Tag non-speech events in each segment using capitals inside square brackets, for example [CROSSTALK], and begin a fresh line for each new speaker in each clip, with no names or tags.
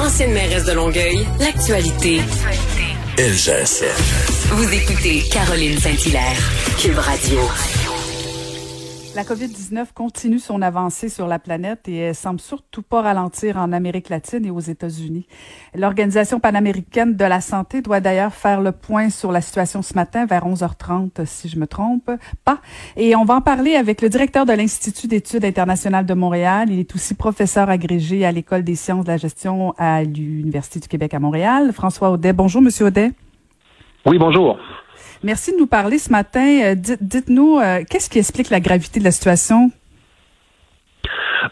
Ancienne mairesse de Longueuil, l'actualité.
LGSN.
Vous écoutez Caroline Saint-Hilaire, Cube Radio.
La COVID-19 continue son avancée sur la planète et elle semble surtout pas ralentir en Amérique latine et aux États-Unis. L'Organisation panaméricaine de la santé doit d'ailleurs faire le point sur la situation ce matin vers 11h30, si je me trompe pas. Et on va en parler avec le directeur de l'Institut d'études internationales de Montréal. Il est aussi professeur agrégé à l'École des sciences de la gestion à l'Université du Québec à Montréal. François Audet. Bonjour, Monsieur Audet.
Oui, bonjour.
Merci de nous parler ce matin. Euh, dites-nous, euh, qu'est-ce qui explique la gravité de la situation?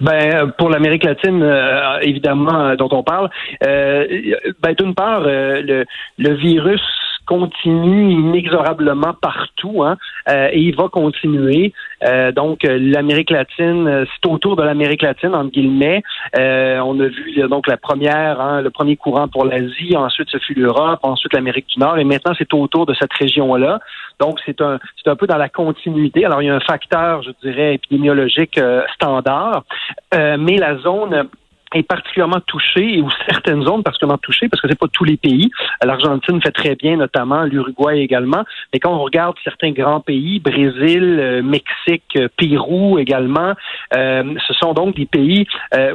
Ben pour l'Amérique latine, euh, évidemment, dont on parle. ben d'une part, le virus continue inexorablement partout hein, euh, et il va continuer. Euh, donc l'Amérique latine, euh, c'est autour de l'Amérique latine entre guillemets. on a vu donc la première, hein, le premier courant pour l'Asie, ensuite ce fut l'Europe, ensuite l'Amérique du Nord et maintenant c'est autour de cette région-là. Donc c'est un c'est un peu dans la continuité. Alors il y a un facteur, je dirais épidémiologique standard, mais la zone est particulièrement touchée, ou certaines zones particulièrement touchées, parce que c'est pas tous les pays. L'Argentine fait très bien, notamment l'Uruguay également. Mais quand on regarde certains grands pays, Brésil, euh, Mexique, euh, Pérou également, euh, ce sont donc des pays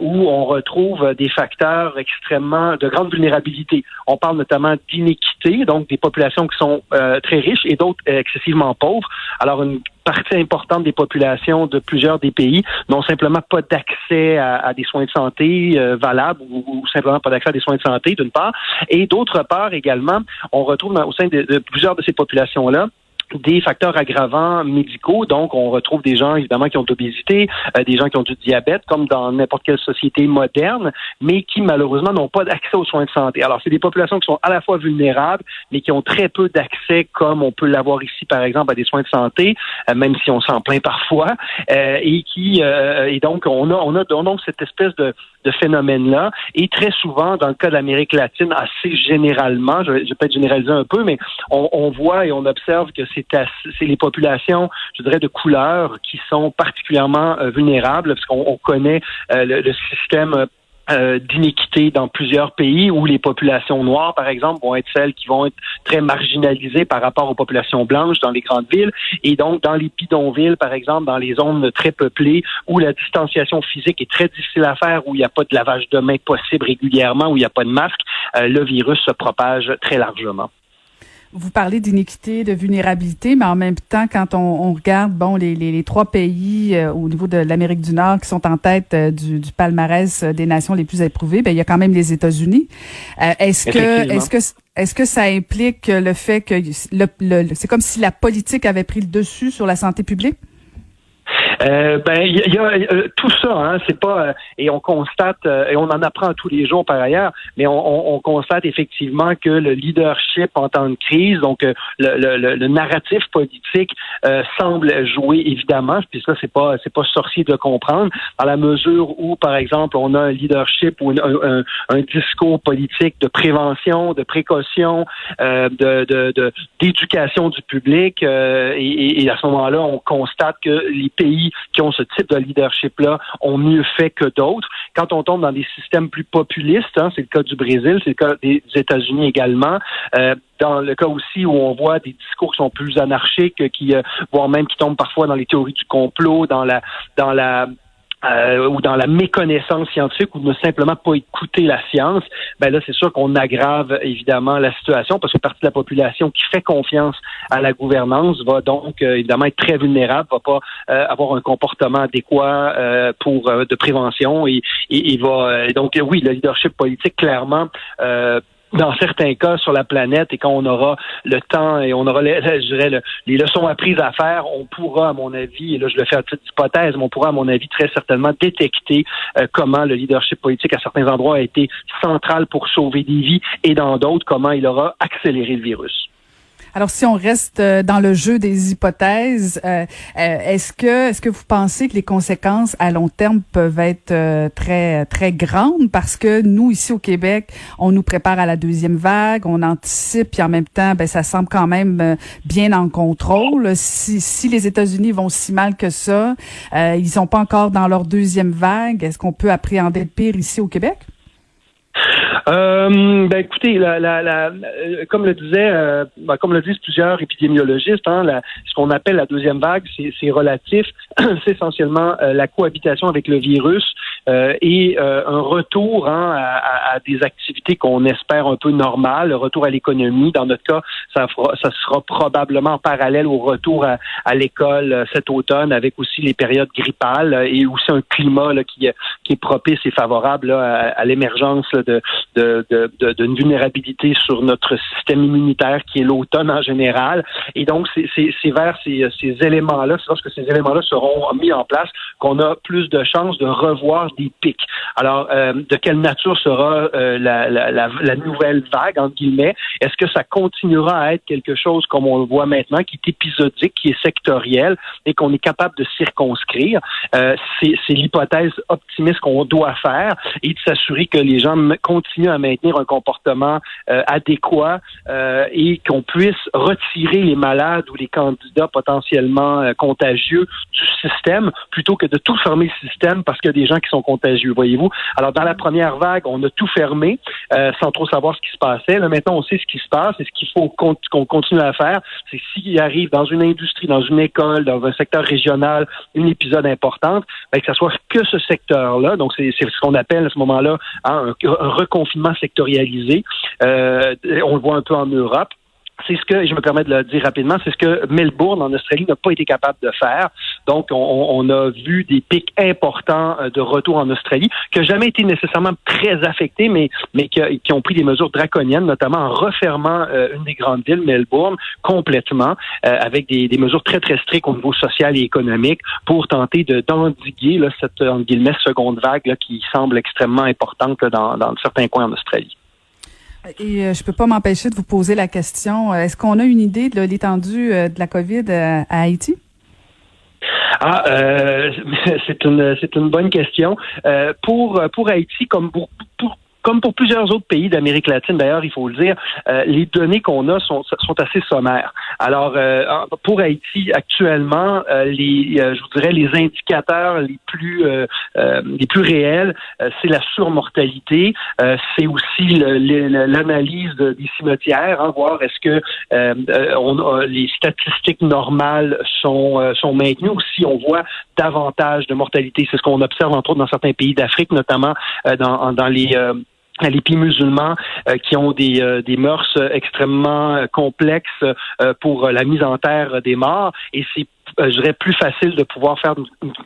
où on retrouve des facteurs extrêmement de grande vulnérabilité. On parle notamment d'inéquité, donc des populations qui sont très riches et d'autres excessivement pauvres. Alors une partie importante des populations de plusieurs des pays n'ont simplement pas d'accès à, des soins de santé euh, valables ou, simplement pas d'accès à des soins de santé, d'une part. Et d'autre part, également, on retrouve au sein de plusieurs de ces populations-là des facteurs aggravants médicaux. Donc, on retrouve des gens, évidemment, qui ont de l'obésité, euh, des gens qui ont du diabète, comme dans n'importe quelle société moderne, mais qui, malheureusement, n'ont pas d'accès aux soins de santé. Alors, c'est des populations qui sont à la fois vulnérables, mais qui ont très peu d'accès, comme on peut l'avoir ici, par exemple, à des soins de santé, euh, même si on s'en plaint parfois, euh, et qui, et donc, on a, on a, on a cette espèce de, de phénomène-là. Et très souvent, dans le cas de l'Amérique latine, assez généralement, je, je vais peut-être généraliser un peu, mais on, on voit et on observe que c'est c'est les populations, je dirais, de couleur qui sont particulièrement euh, vulnérables, parce qu'on connaît euh, le, système euh, d'inéquité dans plusieurs pays où les populations noires, par exemple, vont être celles qui vont être très marginalisées par rapport aux populations blanches dans les grandes villes. Et donc, dans les bidonvilles, par exemple, dans les zones très peuplées où la distanciation physique est très difficile à faire, où il n'y a pas de lavage de mains possible régulièrement, où il n'y a pas de masque, le virus se propage très largement
vous parlez d'iniquité, de vulnérabilité, mais en même temps, quand on, regarde bon les, les, trois pays euh, au niveau de l'Amérique du Nord qui sont en tête euh, du, du, palmarès euh, des nations les plus éprouvées, ben il y a quand même les États-Unis. est-ce que est-ce que est-ce que ça implique le fait que le c'est comme si la politique avait pris le dessus sur la santé publique?
Euh, ben, il y, a euh, tout ça, hein, c'est pas euh, et on constate et on en apprend tous les jours par ailleurs, mais on, on, constate effectivement que le leadership en temps de crise, donc le, le, le, narratif politique semble jouer évidemment, puis ça c'est pas c'est pas sorcier de comprendre, dans la mesure où par exemple on a un leadership ou un, un, discours politique de prévention, de précaution, de d'éducation du public, et, et à ce moment-là on constate que les pays qui ont ce type de leadership-là ont mieux fait que d'autres. Quand on tombe dans des systèmes plus populistes, hein, c'est le cas du Brésil, c'est le cas des États-Unis également, euh, dans le cas aussi où on voit des discours qui sont plus anarchiques, qui euh, voire même qui tombent parfois dans les théories du complot, dans la dans la euh, ou dans la méconnaissance scientifique ou ne simplement pas écouter la science, ben là, c'est sûr qu'on aggrave évidemment la situation parce que partie de la population qui fait confiance à la gouvernance va donc euh, évidemment être très vulnérable, va pas euh, avoir un comportement adéquat pour de prévention et, et, et va donc oui, le leadership politique clairement dans certains cas sur la planète et quand on aura le temps et on aura les, [LAUGHS] je dirais, les leçons apprises à faire, on pourra, à mon avis, et là je le fais à titre d'hypothèse, mais on pourra, à mon avis, très certainement détecter euh, comment le leadership politique à certains endroits a été central pour sauver des vies et dans d'autres, comment il aura accéléré le virus.
Alors, si on reste euh, dans le jeu des hypothèses, euh, euh, est-ce que est-ce que vous pensez que les conséquences à long terme peuvent être très très grandes? Parce que nous ici au Québec, on nous prépare à la deuxième vague, on anticipe, puis en même temps, ben ça semble quand même bien en contrôle. Si si les États-Unis vont si mal que ça, ils sont pas encore dans leur deuxième vague, est-ce qu'on peut appréhender le pire ici au Québec?
Euh, ben écoutez, la, la, la, euh, comme le disait, euh, ben, comme le disent plusieurs épidémiologistes, hein, ce qu'on appelle la deuxième vague, c'est relatif, [CLEARS THROAT] c'est essentiellement la cohabitation avec le virus et un retour hein, à, à, des activités qu'on espère un peu normales, le retour à l'économie. Dans notre cas, ça, fera, ça sera probablement en parallèle au retour à, à l'école cet automne, avec aussi les périodes grippales et aussi un climat là, qui, qui est propice et favorable là, à, l'émergence d'une de, vulnérabilité sur notre système immunitaire qui est l'automne en général. Et donc, c'est vers ces, éléments-là, c'est lorsque ces éléments-là seront mis en place qu'on a plus de chances de revoir des pics. Alors, euh, de quelle nature sera euh, la, nouvelle vague, entre guillemets? Est-ce que ça continuera à être quelque chose comme on le voit maintenant, qui est épisodique, qui est sectoriel et qu'on est capable de circonscrire? Euh, c'est l'hypothèse optimiste qu'on doit faire et de s'assurer que les gens continuent à maintenir un comportement euh, adéquat euh, et qu'on puisse retirer les malades ou les candidats potentiellement euh, contagieux du système plutôt que de tout fermer le système parce qu'il y a des gens qui sont contagieux, voyez-vous? Alors, dans la première vague, on a tout fermé sans trop savoir ce qui se passait. Là, maintenant, on sait ce qui se passe et ce qu'il faut qu'on continue à faire, c'est s'il arrive dans une industrie, dans une école, dans un secteur régional, une épisode importante, ben, que ce soit que ce secteur-là. Donc, c'est ce qu'on appelle à ce moment-là hein, un, un confinement sectorialisé. Euh, on le voit un peu en Europe c'est ce que, je me permets de le dire rapidement, c'est ce que Melbourne en Australie n'a pas été capable de faire. Donc, on, a vu des pics importants euh, de retour en Australie, qui n'ont jamais été nécessairement très affectés, mais, mais qui, ont pris des mesures draconiennes, notamment en refermant euh, une des grandes villes, Melbourne, complètement, avec des, mesures très, très strictes au niveau social et économique pour tenter de d'endiguer cette, en guillemets, seconde vague qui semble extrêmement importante dans, dans certains coins en Australie.
Et euh, je peux pas m'empêcher de vous poser la question. Euh, est-ce qu'on a une idée de l'étendue euh, de la COVID à Haïti?
Ah, [LAUGHS] c'est une c'est une bonne question. pour pour Haïti, comme pour, pour comme pour plusieurs autres pays d'Amérique latine, d'ailleurs, il faut le dire, euh, les données qu'on a sont, sont assez sommaires. Alors, euh, pour Haïti, actuellement, euh, les, je vous dirais, les indicateurs les plus les plus réels, c'est la surmortalité, c'est aussi l'analyse des cimetières, hein, voir est-ce que on les statistiques normales sont sont maintenues ou si on voit davantage de mortalité. C'est ce qu'on observe entre autres dans certains pays d'Afrique, notamment dans, dans les les pays musulmans euh, qui ont des, euh, des mœurs extrêmement euh, complexes pour la mise en terre des morts. Et c'est euh, je dirais, plus facile de pouvoir faire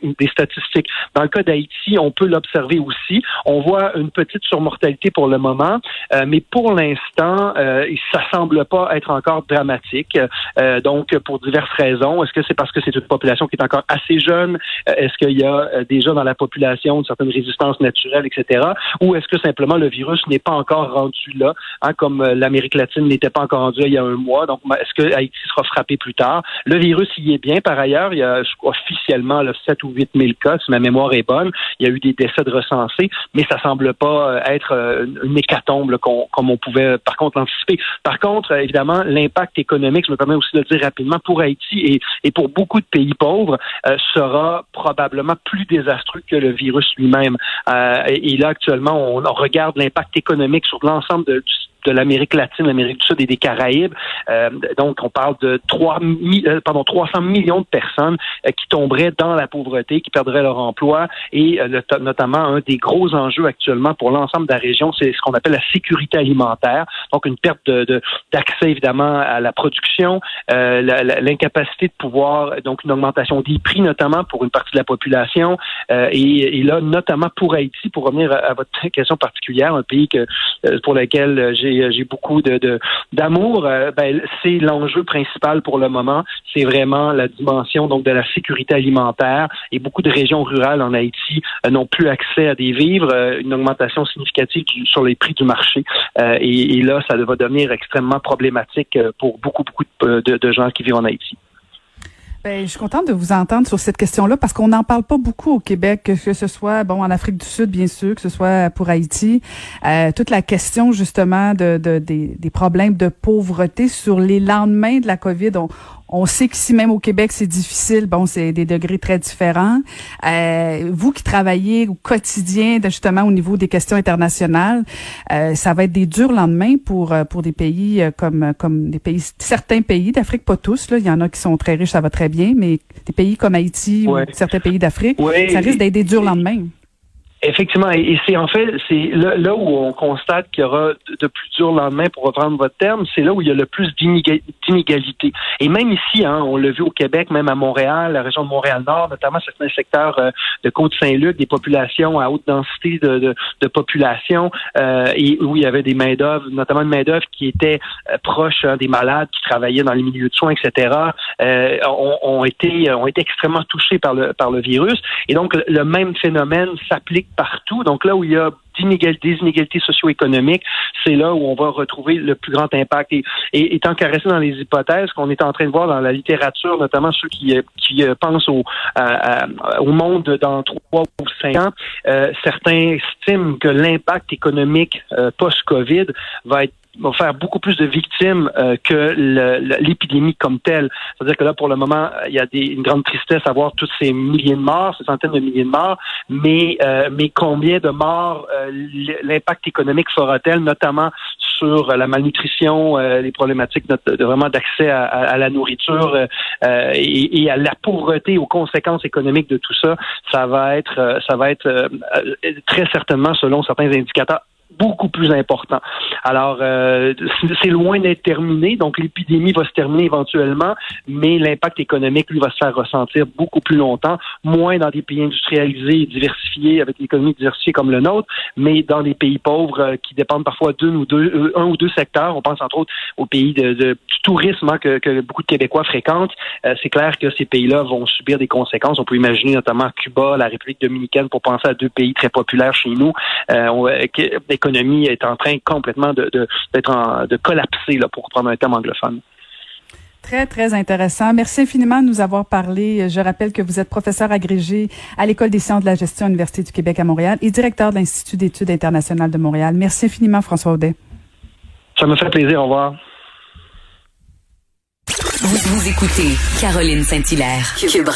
des statistiques. Dans le cas d'Haïti, on peut l'observer aussi. On voit une petite surmortalité pour le moment, euh, mais pour l'instant, euh, ça semble pas être encore dramatique. Euh, donc, pour diverses raisons. Est-ce que c'est parce que c'est une population qui est encore assez jeune? Est-ce qu'il y a déjà dans la population une certaine résistance naturelle, etc.? Ou est-ce que simplement le virus n'est pas encore rendu là, hein, comme l'Amérique latine n'était pas encore rendu là il y a un mois? Donc, est-ce que Haïti sera frappé plus tard? Le virus y est bien, ailleurs, il y a officiellement là, 7 ou 8 000 cas, si ma mémoire est bonne. Il y a eu des décès de recensés, mais ça semble pas euh, être euh, une hécatombe comme on pouvait par contre l'anticiper. Par contre, euh, évidemment, l'impact économique, je me permets aussi de le dire rapidement, pour Haïti et, pour beaucoup de pays pauvres, sera probablement plus désastreux que le virus lui-même. et, là, actuellement, on, on regarde l'impact économique sur l'ensemble du de l'Amérique latine, l'Amérique du Sud et des Caraïbes. Euh, donc, on parle de 3, euh, pardon, 300 millions de personnes euh, qui tomberaient dans la pauvreté, qui perdraient leur emploi. Et notamment, un des gros enjeux actuellement pour l'ensemble de la région, c'est ce qu'on appelle la sécurité alimentaire. Donc, une perte de, d'accès, évidemment, à la production, l'incapacité de pouvoir, donc une augmentation des prix, notamment pour une partie de la population. Et, et, là, notamment pour Haïti, pour revenir à, à votre question particulière, un pays que pour lequel j'ai j'ai j'ai beaucoup de d'amour. ben, c'est l'enjeu principal pour le moment. C'est vraiment la dimension donc de la sécurité alimentaire. Et beaucoup de régions rurales en Haïti n'ont plus accès à des vivres, une augmentation significative sur les prix du marché. Et, et, là, ça va devenir extrêmement problématique pour beaucoup beaucoup de, de gens qui vivent en Haïti.
Ben, je suis contente de vous entendre sur cette question-là parce qu'on n'en parle pas beaucoup au Québec, que ce soit bon en Afrique du Sud, bien sûr, que ce soit pour Haïti. Euh, toute la question justement de, de des, problèmes de pauvreté sur les lendemains de la COVID. On sait qu'ici même au Québec, c'est difficile. Bon, c'est des degrés très différents. Euh, vous qui travaillez au quotidien, justement au niveau des questions internationales, euh, ça va être des durs lendemains pour euh, pour des pays euh, comme comme des pays certains pays d'Afrique, pas tous. Là, il y en a qui sont très riches, ça va très bien, mais des pays comme Haïti ou certains pays d'Afrique, ça risque d'être des durs lendemains.
Effectivement, et c'est en fait, c'est là, où on constate qu'il y aura de plus durs lendemains, pour reprendre votre terme, c'est là où il y a le plus d'inégalités. Et même ici, hein, on l'a vu au Québec, même à Montréal, la région de Montréal-Nord, notamment certains secteurs euh, de Côte-Saint-Luc, des populations à haute densité de, de, population, euh, et où il y avait des main-d'œuvre, notamment une main-d'œuvre qui était euh, proche hein, des malades, qui travaillaient dans les milieux de soins, etc., ont, ont, été, ont été extrêmement touchés par le, par le virus. Et donc, le même phénomène s'applique partout. Donc là où il y a des inégalités socio-économiques, c'est là où on va retrouver le plus grand impact. Et, et étant caressé dans les hypothèses qu'on est en train de voir dans la littérature, notamment ceux qui, qui euh, pensent au, au monde dans trois ou cinq ans, euh, certains estiment que l'impact économique euh, post-COVID va être va faire beaucoup plus de victimes euh, que l'épidémie comme telle. C'est-à-dire que là, pour le moment, il y a des, une grande tristesse à voir tous ces milliers de morts, ces centaines de milliers de morts, mais, euh, mais combien de morts euh, l'impact économique fera-t-elle, notamment sur la malnutrition, les problématiques de, vraiment d'accès à, la nourriture et, et, à la pauvreté, aux conséquences économiques de tout ça, ça va être, ça va être très certainement, selon certains indicateurs, beaucoup plus important. Alors, euh, c'est loin d'être terminé, donc l'épidémie va se terminer éventuellement, mais l'impact économique, lui, va se faire ressentir beaucoup plus longtemps, moins dans des pays industrialisés et diversifiés, avec l'économie diversifiée comme le nôtre, mais dans des pays pauvres euh, qui dépendent parfois d'un ou deux, euh, un ou deux secteurs. On pense entre autres aux pays de, du tourisme hein, que, beaucoup de Québécois fréquentent. c'est clair que ces pays-là vont subir des conséquences. On peut imaginer notamment Cuba, la République dominicaine, pour penser à deux pays très populaires chez nous. On, l'économie est en train complètement de, d'être de collapser, là, pour prendre un terme anglophone.
Très, très intéressant. Merci infiniment de nous avoir parlé. Je rappelle que vous êtes professeur agrégé à l'École des sciences de la gestion à l'Université du Québec à Montréal et directeur de l'Institut d'études internationales de Montréal. Merci infiniment, François Audet.
Ça me fait plaisir. Au revoir.
Vous, vous écoutez Caroline Saint-Hilaire, Cube